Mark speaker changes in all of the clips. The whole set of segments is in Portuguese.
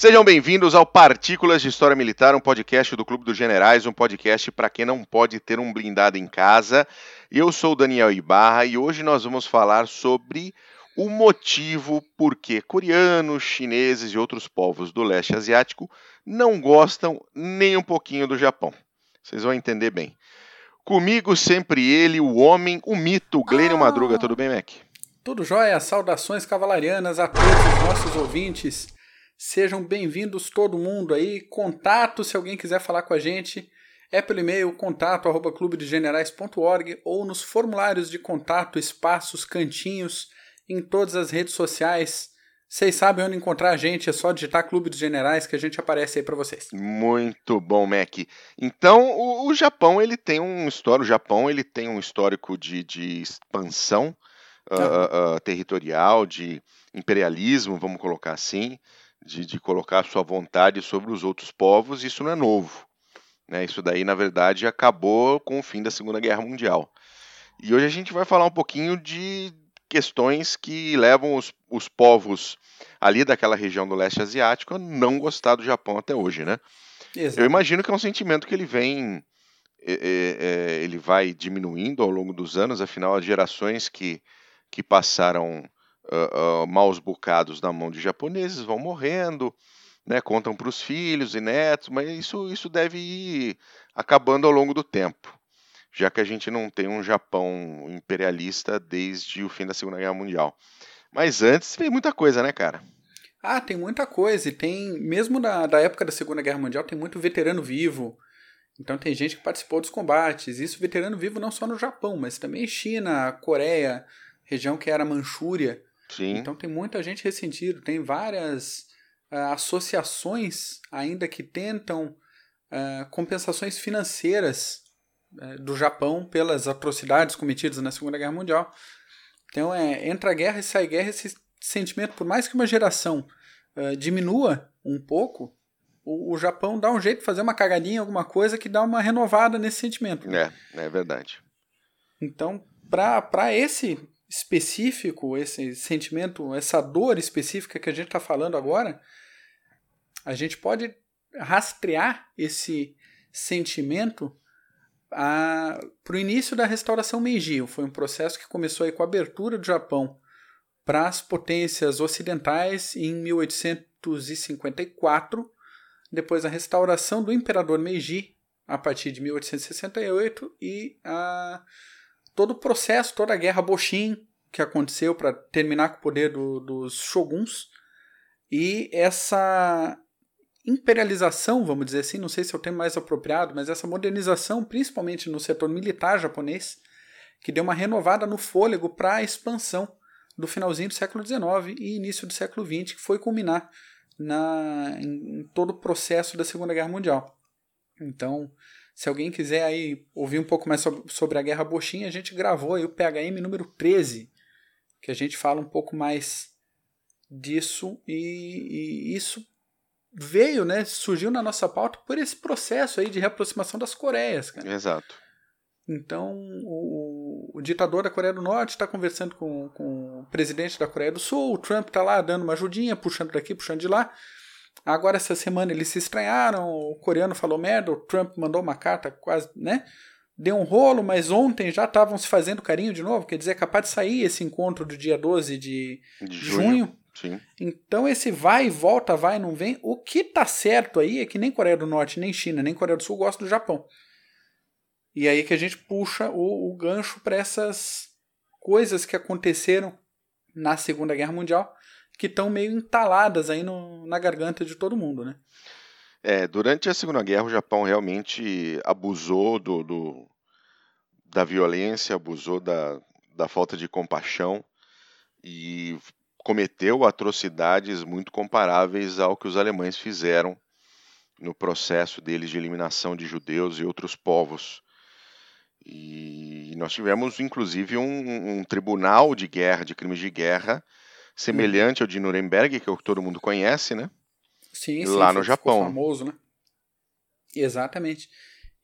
Speaker 1: Sejam bem-vindos ao Partículas de História Militar, um podcast do Clube dos Generais, um podcast para quem não pode ter um blindado em casa. Eu sou o Daniel Ibarra e hoje nós vamos falar sobre o motivo por que coreanos, chineses e outros povos do leste asiático não gostam nem um pouquinho do Japão. Vocês vão entender bem. Comigo sempre ele, o homem, o mito, Glênio ah, Madruga. Tudo bem, Mac?
Speaker 2: Tudo jóia. Saudações cavalarianas a todos os nossos ouvintes. Sejam bem-vindos todo mundo aí. Contato, se alguém quiser falar com a gente, é pelo e-mail contato arroba clubedegenerais.org ou nos formulários de contato, espaços, cantinhos, em todas as redes sociais. Vocês sabem onde encontrar a gente, é só digitar Clube dos Generais que a gente aparece aí para vocês.
Speaker 1: Muito bom, Mac. Então, o, o, Japão, ele tem um histórico, o Japão, ele tem um histórico de, de expansão uh, uh, territorial, de imperialismo, vamos colocar assim, de, de colocar sua vontade sobre os outros povos, isso não é novo. Né? Isso daí, na verdade, acabou com o fim da Segunda Guerra Mundial. E hoje a gente vai falar um pouquinho de questões que levam os, os povos ali daquela região do leste asiático a não gostar do Japão até hoje, né? Exato. Eu imagino que é um sentimento que ele vem, é, é, é, ele vai diminuindo ao longo dos anos, afinal as gerações que, que passaram uh, maus bocados na mão de japoneses vão morrendo, né, contam para os filhos e netos, mas isso, isso deve ir acabando ao longo do tempo já que a gente não tem um Japão imperialista desde o fim da Segunda Guerra Mundial. Mas antes tem muita coisa, né, cara?
Speaker 2: Ah, tem muita coisa. E tem, mesmo da, da época da Segunda Guerra Mundial, tem muito veterano vivo. Então tem gente que participou dos combates. Isso veterano vivo não só no Japão, mas também China, Coreia, região que era Manchúria. Sim. Então tem muita gente ressentido. Tem várias uh, associações ainda que tentam uh, compensações financeiras é, do Japão pelas atrocidades cometidas na Segunda Guerra Mundial. Então, é, entra a guerra e sai a guerra, esse sentimento, por mais que uma geração uh, diminua um pouco, o, o, Japão dá um jeito de fazer uma cagadinha, alguma coisa que dá uma renovada nesse sentimento.
Speaker 1: É, é verdade.
Speaker 2: Então, para esse específico, esse sentimento, essa dor específica que a gente está falando agora, a gente pode rastrear esse sentimento para o início da restauração Meiji. Foi um processo que começou aí com a abertura do Japão para as potências ocidentais em 1854, depois a restauração do imperador Meiji a partir de 1868 e a, todo o processo, toda a guerra Boshin que aconteceu para terminar com o poder do, dos shoguns e essa imperialização, vamos dizer assim, não sei se é o termo mais apropriado, mas essa modernização, principalmente no setor militar japonês, que deu uma renovada no fôlego para a expansão do finalzinho do século XIX e início do século XX, que foi culminar na, em, em todo o processo da Segunda Guerra Mundial. Então, se alguém quiser aí ouvir um pouco mais sobre, a Guerra Boshin, a gente gravou aí o PHM número 13, que a gente fala um pouco mais disso e, e isso veio, né, surgiu na nossa pauta por esse processo aí de reaproximação das Coreias, cara.
Speaker 1: Exato.
Speaker 2: Então, o, o ditador da Coreia do Norte está conversando com, com o presidente da Coreia do Sul, o Trump está lá dando uma ajudinha, puxando daqui, puxando de lá. Agora, essa semana, eles se estranharam, o coreano falou merda, o Trump mandou uma carta quase, né? Deu um rolo, mas ontem já estavam se fazendo carinho de novo, quer dizer, é capaz de sair esse encontro do dia 12 de, de junho. junho. Então esse vai e volta, vai e não vem. O que tá certo aí é que nem Coreia do Norte, nem China, nem Coreia do Sul gostam do Japão. E aí que a gente puxa o, o gancho para essas coisas que aconteceram na Segunda Guerra Mundial, que estão meio entaladas aí no, na garganta de todo mundo, né?
Speaker 1: É, durante a Segunda Guerra o Japão realmente abusou do, do da violência, abusou da, da falta de compaixão e cometeu atrocidades muito comparáveis ao que os alemães fizeram no processo deles de eliminação de judeus e outros povos. E nós tivemos, inclusive, um, um tribunal de guerra, de crimes de guerra, semelhante ao de Nuremberg, que é o que todo mundo conhece, né?
Speaker 2: Sim, sim lá no Japão. famoso, né? Exatamente.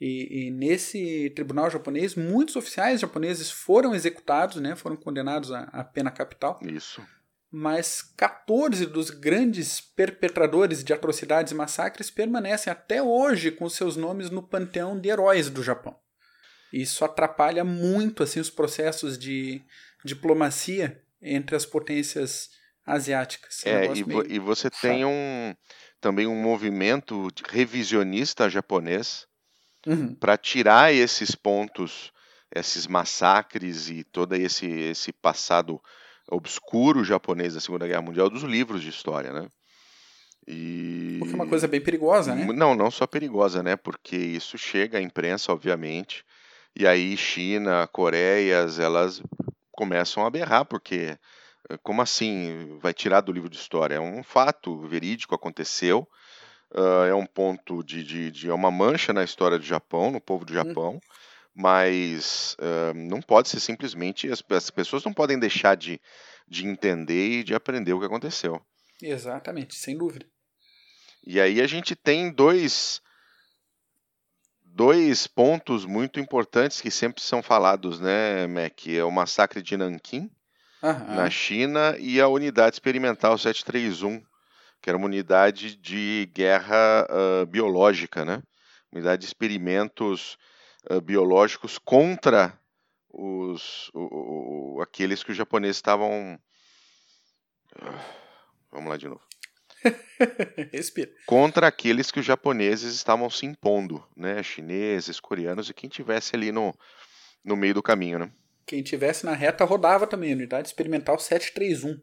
Speaker 2: E, e, nesse tribunal japonês, muitos oficiais japoneses foram executados, né? Foram condenados à, à pena capital.
Speaker 1: Isso
Speaker 2: mas 14 dos grandes perpetradores de atrocidades e massacres permanecem até hoje com seus nomes no panteão de heróis do Japão. Isso atrapalha muito assim os processos de diplomacia entre as potências asiáticas.
Speaker 1: É, e, vo e, você tem um também um movimento revisionista japonês uhum. para tirar esses pontos, esses massacres e todo esse, esse passado obscuro japonês da Segunda Guerra Mundial dos livros de história, né?
Speaker 2: E... Porque é uma coisa bem perigosa, né?
Speaker 1: Não, não só perigosa, né? Porque isso chega à imprensa, obviamente, e aí China, Coreias, elas começam a berrar, porque como assim vai tirar do livro de história? É um fato verídico, aconteceu, uh, é um ponto de, de, de, é uma mancha na história do Japão, no povo do hum. Japão, mas uh, não pode ser simplesmente, as, as, pessoas não podem deixar de, de entender e de aprender o que aconteceu.
Speaker 2: Exatamente, sem dúvida.
Speaker 1: E aí a gente tem dois dois pontos muito importantes que sempre são falados, né, Mac? É o massacre de Nanquim, na China, e a unidade experimental 731, que era uma unidade de guerra uh, biológica, né? Unidade de experimentos uh, biológicos contra os, o, o, aqueles que os japoneses estavam. Vamos lá de novo.
Speaker 2: Respira.
Speaker 1: Contra aqueles que os japoneses estavam se impondo, né? Chineses, coreanos e quem tivesse ali no, no meio do caminho, né?
Speaker 2: Quem tivesse na reta rodava também, unidade experimental 731. O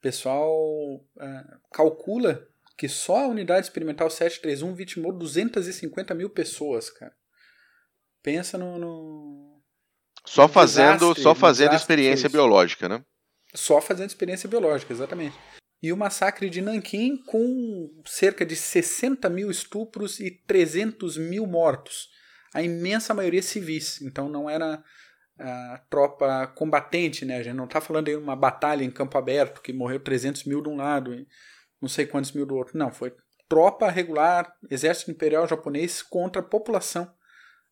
Speaker 2: pessoal uh, calcula que só a unidade experimental 731 vitimou 250 mil pessoas, cara. Pensa no. no
Speaker 1: só no fazendo, desastre, só fazendo experiência biológica, né?
Speaker 2: Só fazendo experiência biológica, exatamente e o massacre de Nanquim, com cerca de 60 mil estupros e 300 mil mortos, a imensa maioria civis. Então não era a tropa combatente, né? A gente não está falando de uma batalha em campo aberto que morreu 300 mil de um lado e não sei quantos mil do outro. Não, foi tropa regular, exército imperial japonês contra a população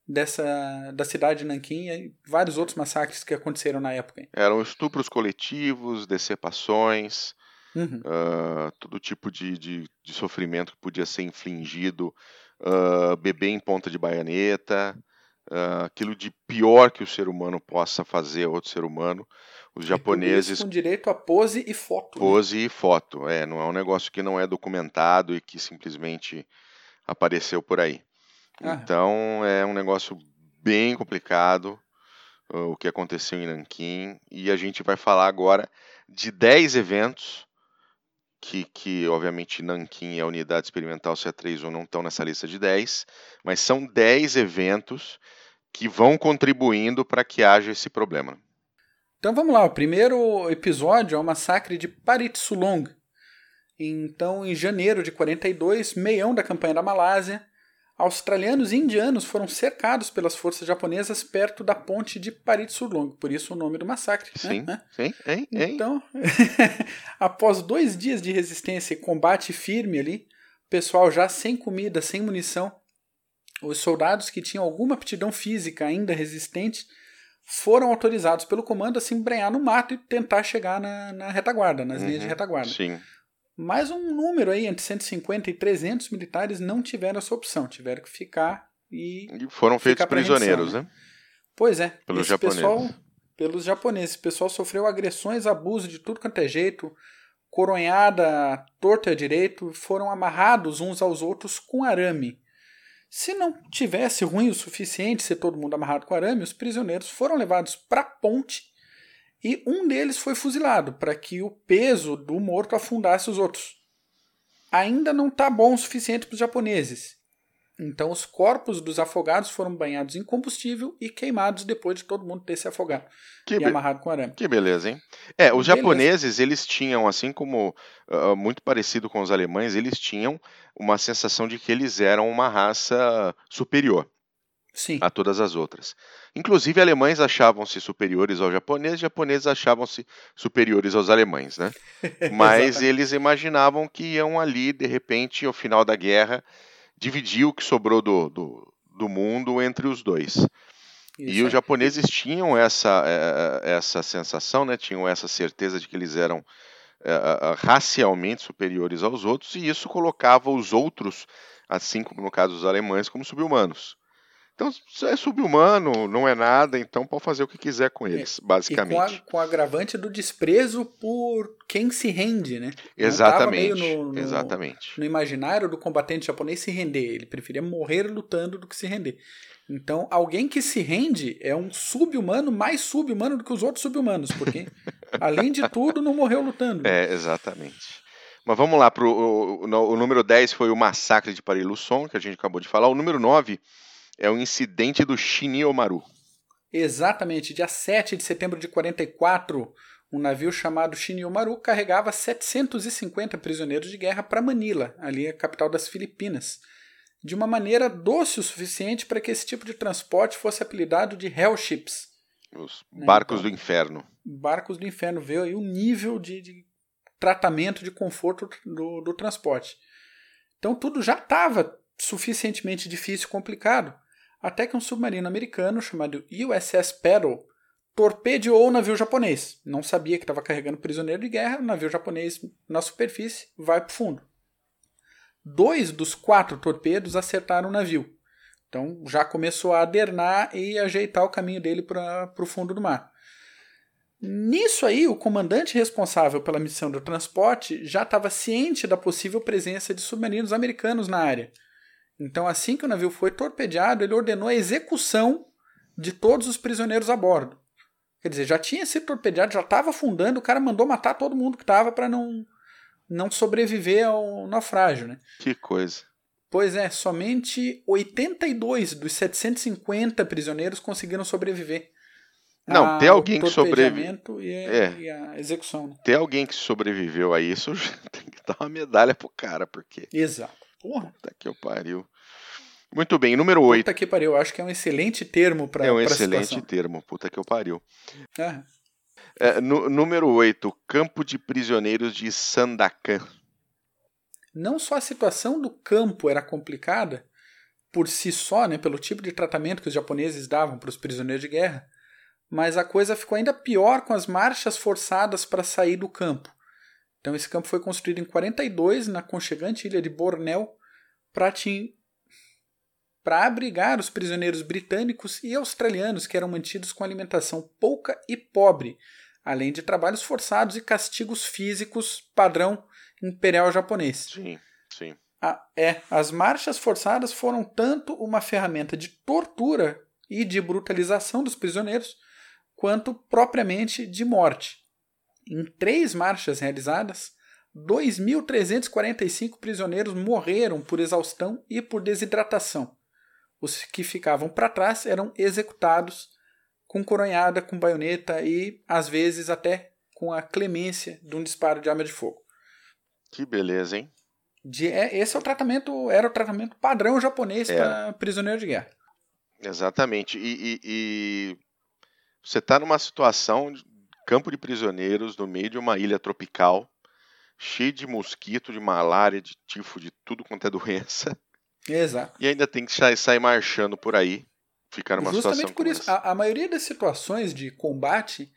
Speaker 2: dessa da cidade de Nanquim e vários outros massacres que aconteceram na época.
Speaker 1: Eram estupros coletivos, decepções, uhum. uh, todo tipo de, de, de, sofrimento que podia ser infligido, uh, beber em ponta de baianeta, uh, aquilo de pior que o ser humano possa fazer a outro ser humano. Os japoneses.
Speaker 2: com direito a pose e foto.
Speaker 1: Né? Pose né? e foto, é, não é um negócio que não é documentado e que simplesmente apareceu por aí. Ah. Então é um negócio bem complicado o que aconteceu em Nanquim e a gente vai falar agora de 10 eventos que, que obviamente Nanquim e a unidade experimental C31 não estão nessa lista de 10, mas são 10 eventos que vão contribuindo para que haja esse problema.
Speaker 2: Então vamos lá, o primeiro episódio é o massacre de Paritsulong. Então, em janeiro de 42, meião da campanha da Malásia, australianos e indianos foram cercados pelas forças japonesas perto da ponte de Paritsurlong, por isso o nome do massacre.
Speaker 1: Sim,
Speaker 2: né?
Speaker 1: sim, hein, hein.
Speaker 2: Então, após dois dias de resistência e combate firme ali, o pessoal já sem comida, sem munição, os soldados que tinham alguma aptidão física ainda resistente foram autorizados pelo comando a se embrenhar no mato e tentar chegar na, na retaguarda, nas uhum, linhas de uhum, retaguarda.
Speaker 1: Sim.
Speaker 2: Mas um número aí entre 150 e 300 militares não tiveram essa opção, tiveram que ficar e.
Speaker 1: e foram feitos prisioneiros,
Speaker 2: rendição,
Speaker 1: né?
Speaker 2: Pois é.
Speaker 1: Pelos japoneses.
Speaker 2: Pessoal, pelos japoneses. O pessoal sofreu agressões, abuso de tudo quanto é jeito, coronhada, torta a direito, foram amarrados uns aos outros com arame. Se não tivesse ruim o suficiente ser todo mundo amarrado com arame, os prisioneiros foram levados para a ponte e um deles foi fuzilado para que o peso do morto afundasse os outros. Ainda não está bom o suficiente para os japoneses. Então os corpos dos afogados foram banhados em combustível e queimados depois de todo mundo ter se afogado que e amarrado com arame.
Speaker 1: Que beleza, hein? É, os beleza. japoneses, eles tinham, assim como uh, muito parecido com os alemães, eles tinham uma sensação de que eles eram uma raça superior.
Speaker 2: Sim.
Speaker 1: a todas as outras. Inclusive, alemães achavam-se superiores aos japoneses, japoneses achavam-se superiores aos alemães, né? Mas eles imaginavam que iam ali, de repente, ao final da guerra, dividir o que sobrou do, do, do mundo entre os dois. Isso e os japoneses tinham essa, é, é, essa sensação, né? tinham essa certeza de que eles eram é, racialmente superiores aos outros, e isso colocava os outros, assim como no caso dos alemães, como subhumanos. Então, é subhumano, não é nada, então pode fazer o que quiser com eles, é, basicamente.
Speaker 2: E com, o agravante do desprezo por quem se rende, né?
Speaker 1: Exatamente. No, no, exatamente.
Speaker 2: No imaginário do combatente japonês se render. Ele preferia morrer lutando do que se render. Então, alguém que se rende é um sub-humano mais sub-humano do que os outros sub-humanos, porque, além de tudo, não morreu lutando.
Speaker 1: É, exatamente. Mas vamos lá, pro, o, o, o número 10 foi o massacre de Paris-Luçon, que a gente acabou de falar. O número 9 é o incidente do Shiniomaru.
Speaker 2: Exatamente, dia 7 de setembro de 44, um navio chamado Shiniomaru carregava 750 prisioneiros de guerra para Manila, ali a capital das Filipinas, de uma maneira doce o suficiente para que esse tipo de transporte fosse apelidado de Hell Ships.
Speaker 1: Os né, barcos então, do inferno.
Speaker 2: Barcos do inferno, veio aí o nível de, de tratamento de conforto do, do transporte. Então tudo já estava suficientemente difícil e complicado até que um submarino americano chamado USS Pearl torpedeou o navio japonês. Não sabia que estava carregando prisioneiro de guerra, o navio japonês na superfície vai para o fundo. Dois dos quatro torpedos acertaram o navio. Então já começou a adernar e ajeitar o caminho dele para o fundo do mar. Nisso aí, o comandante responsável pela missão do transporte já estava ciente da possível presença de submarinos americanos na área então, assim que o navio foi torpedeado, ele ordenou a execução de todos os prisioneiros a bordo. Quer dizer, já tinha sido torpedeado, já estava afundando, o cara mandou matar todo mundo que estava para não, não sobreviver ao naufrágio. Né?
Speaker 1: Que coisa.
Speaker 2: Pois é, somente 82 dos 750 prisioneiros conseguiram sobreviver.
Speaker 1: Não, tem alguém que sobreviveu.
Speaker 2: E, é. e a execução. Né?
Speaker 1: Tem alguém que sobreviveu a isso, tem que dar uma medalha pro cara, porque.
Speaker 2: Exato. Porra.
Speaker 1: Puta que eu pariu. Muito bem, número 8.
Speaker 2: Puta que pariu, acho que é um excelente termo para
Speaker 1: É um
Speaker 2: excelente
Speaker 1: situação. termo, puta que eu pariu. É. É, no, número 8, Campo de Prisioneiros de Sandakan.
Speaker 2: Não só a situação do campo era complicada, por si só, né, pelo tipo de tratamento que os japoneses davam para os prisioneiros de guerra, mas a coisa ficou ainda pior com as marchas forçadas para sair do campo. Então esse campo foi construído em 42 na conchegante ilha de Bornéu para abrigar os prisioneiros britânicos e australianos que eram mantidos com alimentação pouca e pobre, além de trabalhos forçados e castigos físicos padrão imperial japonês.
Speaker 1: Sim, sim.
Speaker 2: A, é, as marchas forçadas foram tanto uma ferramenta de tortura e de brutalização dos prisioneiros, quanto propriamente de morte. Em três marchas realizadas, 2.345 prisioneiros morreram por exaustão e por desidratação. Os que ficavam para trás eram executados com coronhada, com baioneta e, às vezes, até com a clemência de um disparo de arma de fogo.
Speaker 1: Que beleza, hein?
Speaker 2: De, é, esse é o tratamento, era o tratamento padrão japonês é. para prisioneiro de guerra.
Speaker 1: Exatamente. E, e, e você está numa situação campo de prisioneiros no meio de uma ilha tropical, cheio de mosquito, de malária, de tifo, de tudo quanto é doença.
Speaker 2: Exato.
Speaker 1: E ainda tem que sair, sair marchando por aí, ficar numa
Speaker 2: Justamente
Speaker 1: situação
Speaker 2: por isso, a, a, maioria das situações de combate,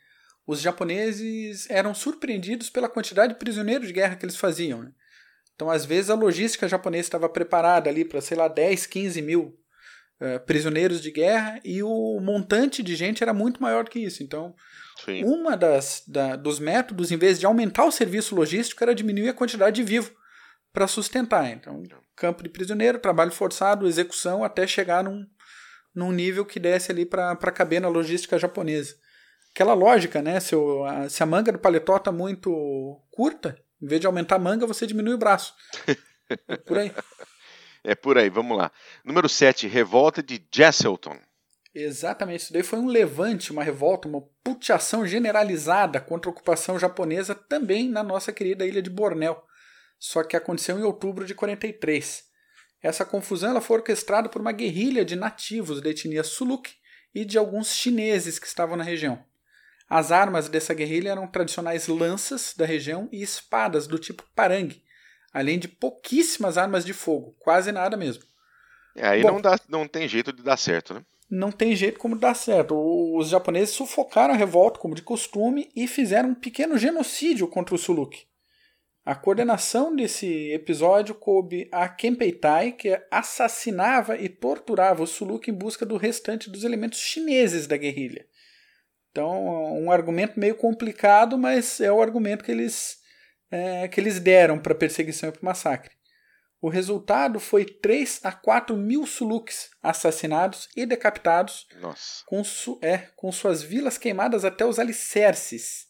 Speaker 2: os japoneses eram surpreendidos pela quantidade de prisioneiros de guerra que eles faziam. Né? Então, às vezes, a logística japonesa estava preparada ali para, sei lá, 10, 15 mil uh, prisioneiros de guerra e o montante de gente era muito maior que isso. Então, Sim. Uma das da, dos métodos, em vez de aumentar o serviço logístico, era diminuir a quantidade de vivo para sustentar. Então, campo de prisioneiro, trabalho forçado, execução, até chegar num, num nível que desse ali para caber na logística japonesa. Aquela lógica, né? Se, o, a, se a manga do paletó está muito curta, em vez de aumentar a manga, você diminui o braço. É por aí.
Speaker 1: É por aí, vamos lá. Número 7, Revolta de Jesselton.
Speaker 2: Exatamente, isso daí foi um levante, uma revolta, uma puteação generalizada contra a ocupação japonesa também na nossa querida ilha de Bornéu, só que aconteceu em outubro de 43. Essa confusão ela foi orquestrada por uma guerrilha de nativos da etnia Suluk e de alguns chineses que estavam na região. As armas dessa guerrilha eram tradicionais lanças da região e espadas do tipo parangue, além de pouquíssimas armas de fogo, quase nada mesmo.
Speaker 1: É, aí Bom, não, dá, não tem jeito de dar certo, né?
Speaker 2: não tem jeito como dar certo. Os japoneses sufocaram a revolta, como de costume, e fizeram um pequeno genocídio contra o Suluk. A coordenação desse episódio coube a Kempeitai, que assassinava e torturava o Suluk em busca do restante dos elementos chineses da guerrilha. Então, um argumento meio complicado, mas é o argumento que eles, é, que eles deram para a perseguição e para o massacre. O resultado foi 3 a 4 mil Suluks assassinados e decapitados, Com, su é, com suas vilas queimadas até os alicerces.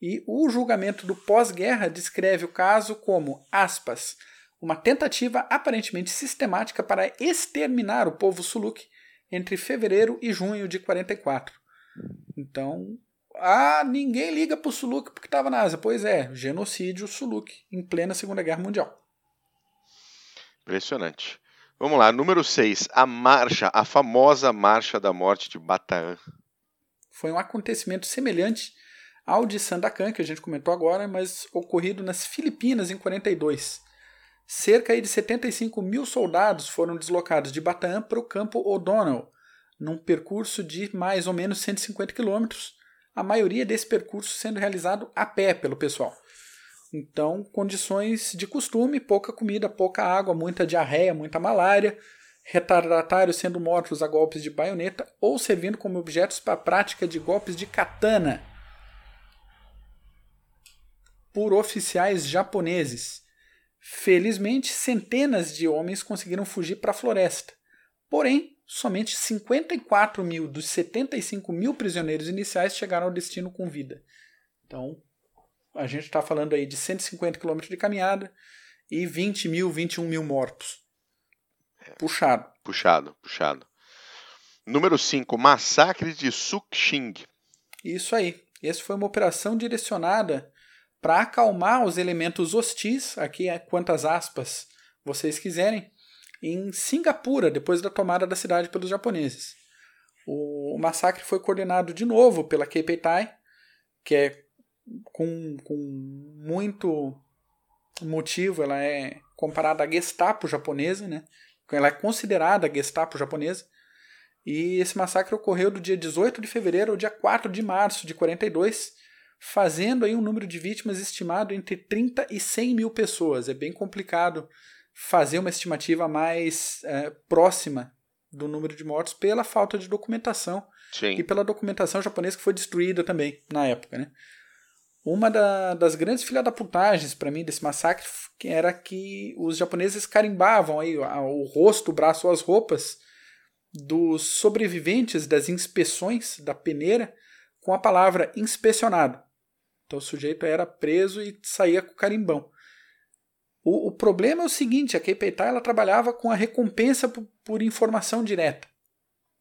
Speaker 2: E o julgamento do pós-guerra descreve o caso como, aspas, uma tentativa aparentemente sistemática para exterminar o povo Suluk entre fevereiro e junho de 44. Então, ah, ninguém liga para o Suluk porque estava na Ásia. Pois é, genocídio Suluk em plena Segunda Guerra Mundial.
Speaker 1: Impressionante. Vamos lá, número 6, a marcha, a famosa marcha da morte de Bataan.
Speaker 2: Foi um acontecimento semelhante ao de Sandakan, que a gente comentou agora, mas ocorrido nas Filipinas em 42. Cerca de 75 mil soldados foram deslocados de Bataan para o campo O'Donnell, num percurso de mais ou menos 150 quilômetros, a maioria desse percurso sendo realizado a pé pelo pessoal. Então, condições de costume, pouca comida, pouca água, muita diarreia, muita malária, retardatários sendo mortos a golpes de baioneta ou servindo como objetos para a prática de golpes de katana por oficiais japoneses. Felizmente, centenas de homens conseguiram fugir para a floresta. Porém, somente 54 mil dos 75 mil prisioneiros iniciais chegaram ao destino com vida. Então, a gente está falando aí de 150 km de caminhada e 20 mil, 21 mil mortos. Puxado.
Speaker 1: Puxado, puxado. Número 5, Massacre de Suqing.
Speaker 2: Isso aí. Essa foi uma operação direcionada para acalmar os elementos hostis, aqui é quantas aspas vocês quiserem, em Singapura, depois da tomada da cidade pelos japoneses. O massacre foi coordenado de novo pela Keipetai, que é com, com muito motivo, ela é comparada à Gestapo japonesa, né? Ela é considerada a Gestapo japonesa. E esse massacre ocorreu do dia 18 de fevereiro ao dia 4 de março de 42, fazendo aí um número de vítimas estimado entre 30 e 100 mil pessoas. É bem complicado fazer uma estimativa mais é, próxima do número de mortos pela falta de documentação
Speaker 1: Sim.
Speaker 2: e pela documentação japonesa que foi destruída também na época, né? Uma da, das grandes filha da putagens para mim desse massacre era que os japoneses carimbavam aí o rosto, o braço, as roupas dos sobreviventes das inspeções da peneira com a palavra inspecionado. Então o sujeito era preso e saía com o carimbão. O, o problema é o seguinte, a Keipeitai ela trabalhava com a recompensa por, por informação direta.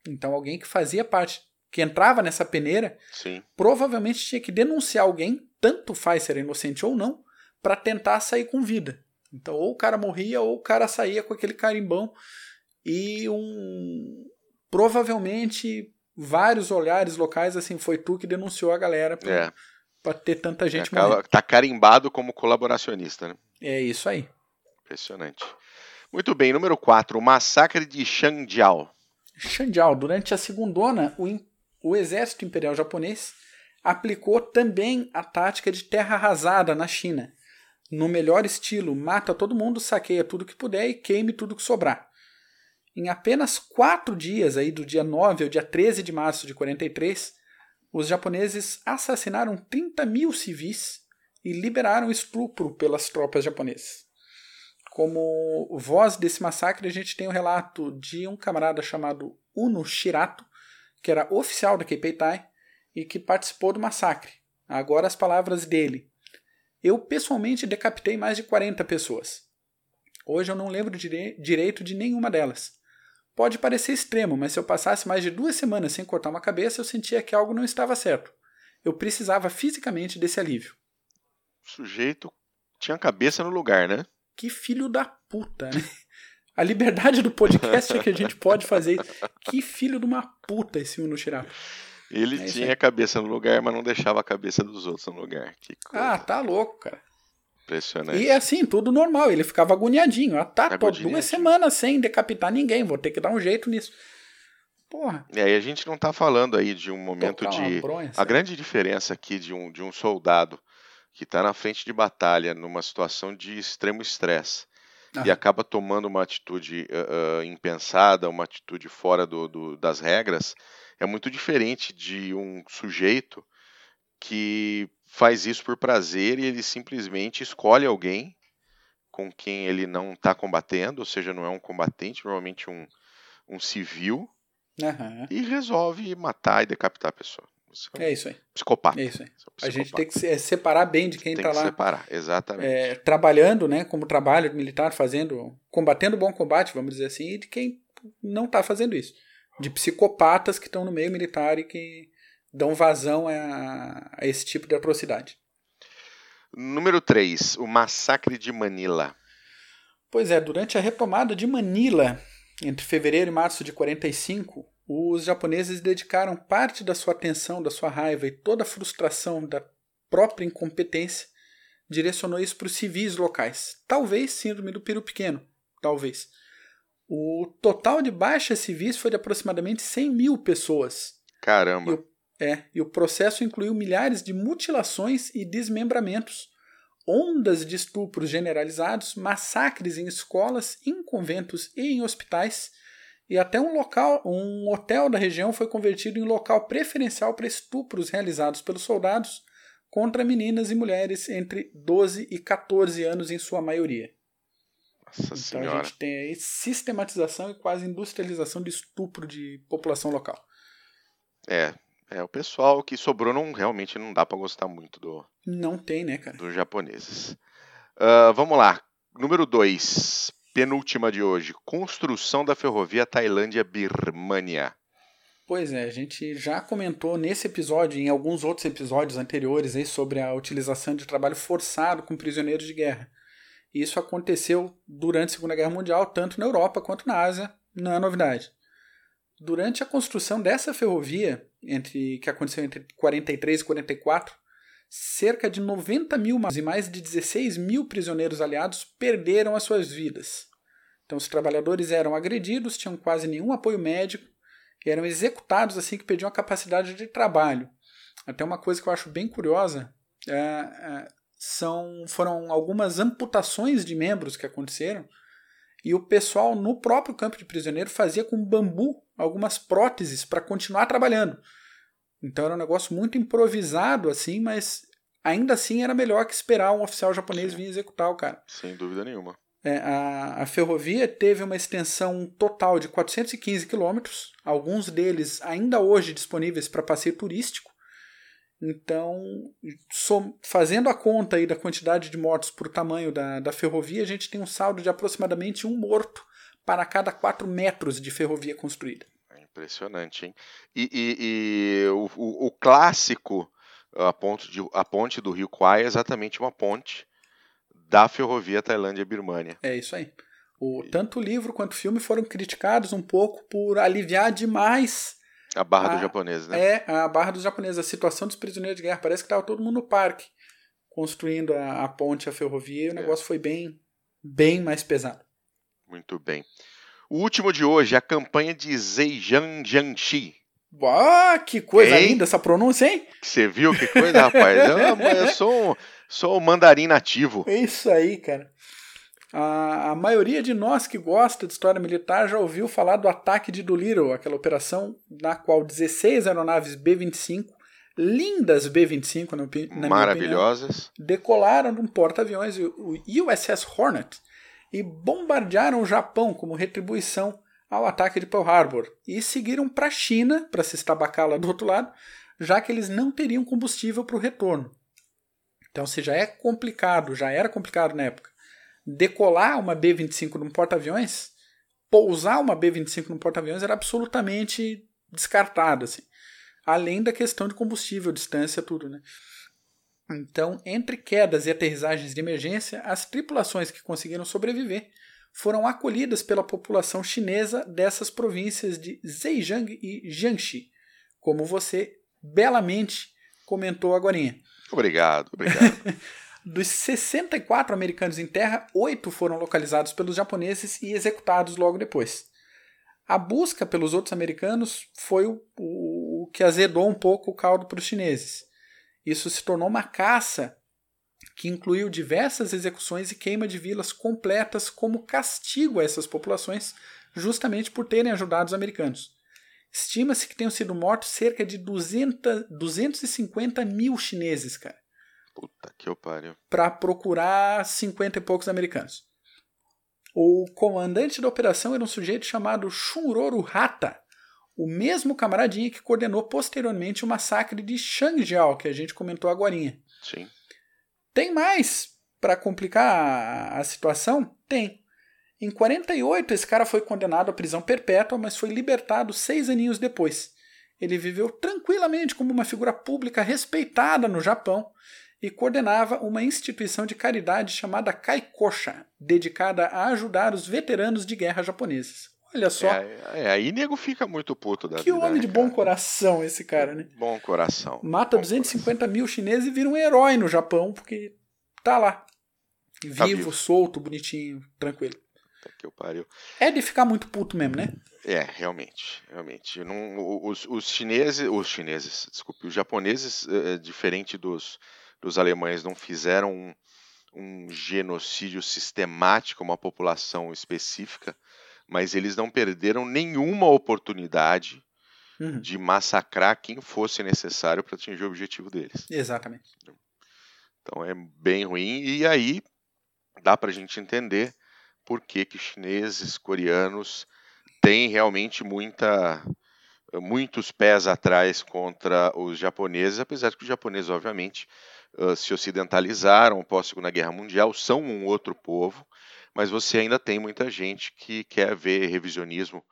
Speaker 2: Então alguém que fazia parte, que entrava nessa peneira,
Speaker 1: Sim.
Speaker 2: provavelmente tinha que denunciar alguém tanto faz ser inocente ou não, para tentar sair com vida. Então, ou o cara morria, ou o cara saía com aquele carimbão e um. Provavelmente vários olhares locais, assim, foi tu que denunciou a galera é. Ter tanta gente
Speaker 1: Acaba, morrendo. Tá carimbado como colaboracionista, né?
Speaker 2: É isso aí.
Speaker 1: Impressionante. Muito bem, número 4, o massacre de Shanjiao.
Speaker 2: Shanjiao, durante a segundona, o, o exército imperial japonês aplicou também a tática de terra arrasada na China. No melhor estilo, mata todo mundo, saqueia tudo que puder e queime tudo que sobrar. Em apenas quatro dias, aí do dia 9 ao dia 13 de março de 43, os japoneses assassinaram 30 mil civis e liberaram estupro pelas tropas japonesas. Como voz desse massacre, a gente tem o um relato de um camarada chamado Uno Shirato, que era oficial da Keipeitai, e que participou do massacre. Agora as palavras dele. Eu pessoalmente decapitei mais de 40 pessoas. Hoje eu não lembro dire direito de nenhuma delas. Pode parecer extremo, mas se eu passasse mais de duas semanas sem cortar uma cabeça, eu sentia que algo não estava certo. Eu precisava fisicamente desse alívio.
Speaker 1: O sujeito tinha a cabeça no lugar, né?
Speaker 2: Que filho da puta, né? A liberdade do podcast é que a gente pode fazer. Que filho de uma puta esse Uno Shirato.
Speaker 1: Ele é tinha a cabeça no lugar, mas não deixava a cabeça dos outros no lugar.
Speaker 2: ah, tá louco, cara.
Speaker 1: Impressionante.
Speaker 2: E assim, tudo normal. Ele ficava agoniadinho. Ah, tá, tô duas semanas sem decapitar ninguém. Vou ter que dar um jeito nisso. Porra.
Speaker 1: E aí a gente não está falando aí de um momento de.
Speaker 2: Bronha,
Speaker 1: a grande diferença aqui de um, de um soldado que está na frente de batalha, numa situação de extremo estresse, e acaba tomando uma atitude uh, uh, impensada, uma atitude fora do, do, das regras, é muito diferente de um sujeito que faz isso por prazer e ele simplesmente escolhe alguém com quem ele não está combatendo, ou seja, não é um combatente, normalmente um, um civil,
Speaker 2: uhum.
Speaker 1: e resolve matar e decapitar a pessoa.
Speaker 2: É, é isso aí.
Speaker 1: Psicopata.
Speaker 2: É isso aí. É a gente tem que é, separar bem de quem está lá.
Speaker 1: separar, exatamente.
Speaker 2: Trabalhando, né, como trabalho militar, fazendo, combatendo bom combate, vamos dizer assim, e de quem não está fazendo isso. De psicopatas que estão no meio militar e que dão vazão a, a esse tipo de atrocidade.
Speaker 1: Número 3, o massacre de Manila.
Speaker 2: Pois é, durante a retomada de Manila, entre fevereiro e março de 45, os japoneses dedicaram parte da sua atenção, da sua raiva e toda a frustração da própria incompetência, direcionou isso para os civis locais. Talvez síndrome do peru pequeno, talvez. O total de baixas civis foi de aproximadamente 100 mil pessoas.
Speaker 1: Caramba!
Speaker 2: E o, é, e o processo incluiu milhares de mutilações e desmembramentos, ondas de estupros generalizados, massacres em escolas, em conventos e em hospitais, e até um local, um hotel da região foi convertido em local preferencial para estupros realizados pelos soldados contra meninas e mulheres entre 12 e 14 anos em sua maioria.
Speaker 1: Nossa
Speaker 2: então
Speaker 1: senhora.
Speaker 2: a gente tem aí sistematização e quase industrialização de estupro de população local.
Speaker 1: É, é o pessoal que sobrou não realmente não dá para gostar muito do
Speaker 2: não tem, né, cara?
Speaker 1: Dos japoneses. Uh, vamos lá. Número 2 penúltima de hoje: construção da ferrovia Tailândia-Birmania.
Speaker 2: Pois é, a gente já comentou nesse episódio e em alguns outros episódios anteriores aí sobre a utilização de trabalho forçado com prisioneiros de guerra. Isso aconteceu durante a Segunda Guerra Mundial, tanto na Europa quanto na Ásia, não é novidade. Durante a construção dessa ferrovia, entre que aconteceu entre 43 e 44, cerca de 90 mil e mais de 16 mil prisioneiros aliados perderam as suas vidas. Então, os trabalhadores eram agredidos, tinham quase nenhum apoio médico e eram executados assim que perdiam a capacidade de trabalho. Até uma coisa que eu acho bem curiosa é, é, são, foram algumas amputações de membros que aconteceram e o pessoal no próprio campo de prisioneiro fazia com bambu algumas próteses para continuar trabalhando. Então era um negócio muito improvisado, assim, mas ainda assim era melhor que esperar um oficial japonês Sim. vir executar o cara.
Speaker 1: Sem dúvida nenhuma.
Speaker 2: É, a, a ferrovia teve uma extensão total de 415 quilômetros, alguns deles ainda hoje disponíveis para passeio turístico. Então, som, fazendo a conta aí da quantidade de mortos por tamanho da, da ferrovia, a gente tem um saldo de aproximadamente um morto para cada 4 metros de ferrovia construída.
Speaker 1: Impressionante, hein? E, e, e o, o, o, clássico, a ponte, de, a ponte do Rio Kwai é exatamente uma ponte da ferrovia Tailândia-Birmânia.
Speaker 2: É isso aí. O, tanto o livro quanto o filme foram criticados um pouco por aliviar demais
Speaker 1: a barra a, dos japoneses, né?
Speaker 2: É, a barra dos japoneses, a situação dos prisioneiros de guerra. Parece que estava todo mundo no parque construindo a, a ponte, a ferrovia, e o é. negócio foi bem, bem mais pesado.
Speaker 1: Muito bem. O último de hoje, a campanha de Zhejiang-Jiangxi.
Speaker 2: Ah, que coisa hein? linda essa pronúncia, hein?
Speaker 1: Você viu que coisa, rapaz? Eu, eu sou, um, sou um mandarim nativo.
Speaker 2: É isso aí, cara. A, a, maioria de nós que gosta de história militar já ouviu falar do ataque de Doolittle, aquela operação na qual 16 aeronaves B-25, lindas B-25 na, na
Speaker 1: Maravilhosas.
Speaker 2: Opinião, decolaram de um porta-aviões, o USS Hornet, e bombardearam o Japão como retribuição ao ataque de Pearl Harbor e seguiram para a China para se estabacar lá do outro lado, já que eles não teriam combustível para o retorno. Então, se já é complicado, já era complicado na época, decolar uma B-25 num porta-aviões, pousar uma B-25 num porta-aviões era absolutamente descartado, assim. Além da questão de combustível, distância, tudo, né? Então, entre quedas e aterrissagens de emergência, as tripulações que conseguiram sobreviver foram acolhidas pela população chinesa dessas províncias de Zhejiang e Jiangxi, como você belamente comentou agora.
Speaker 1: Obrigado, obrigado.
Speaker 2: Dos 64 americanos em terra, oito foram localizados pelos japoneses e executados logo depois. A busca pelos outros americanos foi o, o, o que azedou um pouco o caldo para os chineses. Isso se tornou uma caça que incluiu diversas execuções e queima de vilas completas como castigo a essas populações, justamente por terem ajudado os americanos. Estima-se que tenham sido mortos cerca de 200, 250 mil chineses, cara.
Speaker 1: Puta que pariu.
Speaker 2: Para procurar 50 e poucos americanos. O comandante da operação era um sujeito chamado Shunroro Hata, o mesmo camaradinha que coordenou posteriormente o massacre de Shangjiao, que a gente comentou agora.
Speaker 1: Sim.
Speaker 2: Tem mais para complicar a situação? Tem. Em 48, esse cara foi condenado à prisão perpétua, mas foi libertado seis aninhos depois. Ele viveu tranquilamente como uma figura pública respeitada no Japão e coordenava uma instituição de caridade chamada Kaikosha, dedicada a ajudar os veteranos de guerra japoneses. Olha só.
Speaker 1: É, é, aí nego fica muito puto da
Speaker 2: Que vida, homem né, de bom coração esse cara, né?
Speaker 1: Bom coração.
Speaker 2: Mata
Speaker 1: bom
Speaker 2: 250 coração. mil chineses e vira um herói no Japão, porque tá lá. Tá vivo, tá vivo. solto, bonitinho, tranquilo
Speaker 1: que eu pariu.
Speaker 2: É de ficar muito puto mesmo, né?
Speaker 1: É, realmente, realmente. Não, os, os chineses, os chineses, desculpe, os japoneses, é, diferente dos, dos alemães, não fizeram um, um genocídio sistemático a uma população específica, mas eles não perderam nenhuma oportunidade uhum. de massacrar quem fosse necessário para atingir o objetivo deles.
Speaker 2: Exatamente.
Speaker 1: Então é bem ruim e aí dá para a gente entender por que, que chineses, coreanos têm realmente muita, muitos pés atrás contra os japoneses, apesar de que os japoneses, obviamente, se ocidentalizaram após a Segunda Guerra Mundial, são um outro povo, mas você ainda tem muita gente que quer ver revisionismo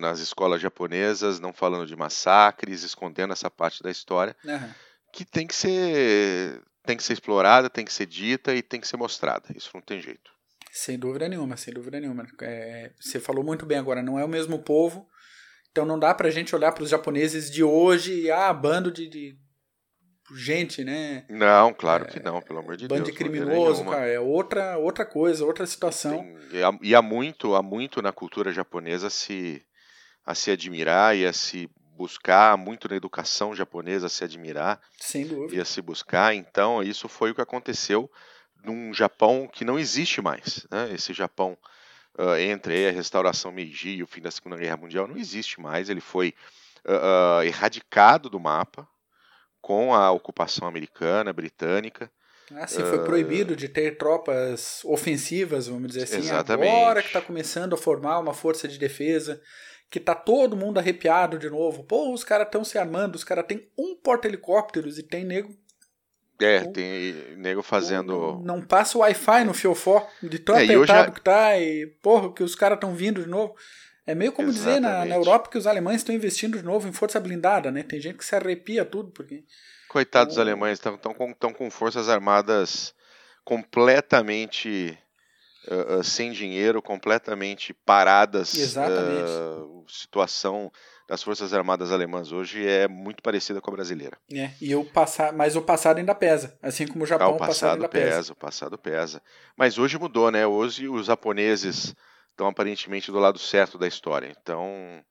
Speaker 1: nas escolas japonesas, não falando de massacres, escondendo essa parte da história, uhum. que tem que ser tem que ser explorada, tem que ser dita e tem que ser mostrada. Isso não tem jeito.
Speaker 2: Sem dúvida nenhuma, sem dúvida nenhuma. É, você falou muito bem agora, não é o mesmo povo, então não dá pra gente olhar para os japoneses de hoje e, ah, bando de, de gente, né?
Speaker 1: Não, claro que não, pelo amor de Deus.
Speaker 2: Bando de criminoso, cara, é outra, outra coisa, outra situação. Tem,
Speaker 1: e, há, e há muito, há muito na cultura japonesa se, a se admirar e a se buscar, muito na educação japonesa a se admirar.
Speaker 2: Sem dúvida.
Speaker 1: E a se buscar, então isso foi o que aconteceu num Japão que não existe mais. Né? Esse Japão, uh, entre a restauração Meiji e o fim da Segunda Guerra Mundial, não existe mais. Ele foi uh, uh, erradicado do mapa com a ocupação americana, britânica.
Speaker 2: Ah, sim, foi proibido de ter tropas ofensivas, vamos dizer assim.
Speaker 1: Exatamente.
Speaker 2: Agora que está começando a formar uma força de defesa, que tá todo mundo arrepiado de novo. Pô, os caras estão se armando, os caras têm um porta-helicópteros e tem nego
Speaker 1: é, tem nego fazendo.
Speaker 2: Não passa o Wi-Fi no fiofó, de tão é, apertado já... que tá, e porra, que os caras estão vindo de novo. É meio como Exatamente. dizer na, na, Europa que os alemães estão investindo de novo em força blindada, né? Tem gente que se arrepia tudo, porque.
Speaker 1: Coitados dos alemães, estão com, tão com forças armadas completamente uh, uh, sem dinheiro, completamente paradas.
Speaker 2: Exatamente.
Speaker 1: Uh, situação das Forças Armadas Alemãs hoje é muito parecida com a brasileira.
Speaker 2: É, e o passado, mas o passado ainda pesa, assim como o Japão, ah, o passado, passado ainda pesa, pesa.
Speaker 1: O passado pesa. Mas hoje mudou, né? Hoje os japoneses estão aparentemente do lado certo da história. Então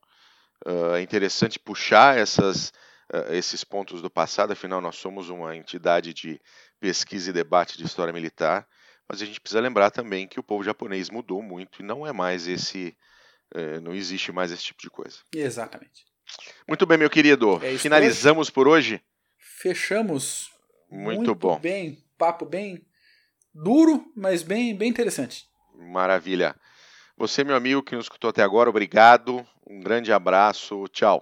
Speaker 1: uh, é interessante puxar essas, uh, esses pontos do passado, afinal nós somos uma entidade de pesquisa e debate de história militar, mas a gente precisa lembrar também que o povo japonês mudou muito e não é mais esse é, não existe mais esse tipo de coisa.
Speaker 2: Exatamente.
Speaker 1: Muito bem, meu querido. É Finalizamos hoje. por hoje?
Speaker 2: Fechamos.
Speaker 1: Muito, muito bom.
Speaker 2: bem. Papo bem duro, mas bem, bem interessante.
Speaker 1: Maravilha. Você, meu amigo que nos escutou até agora, obrigado. Um grande abraço. Tchau.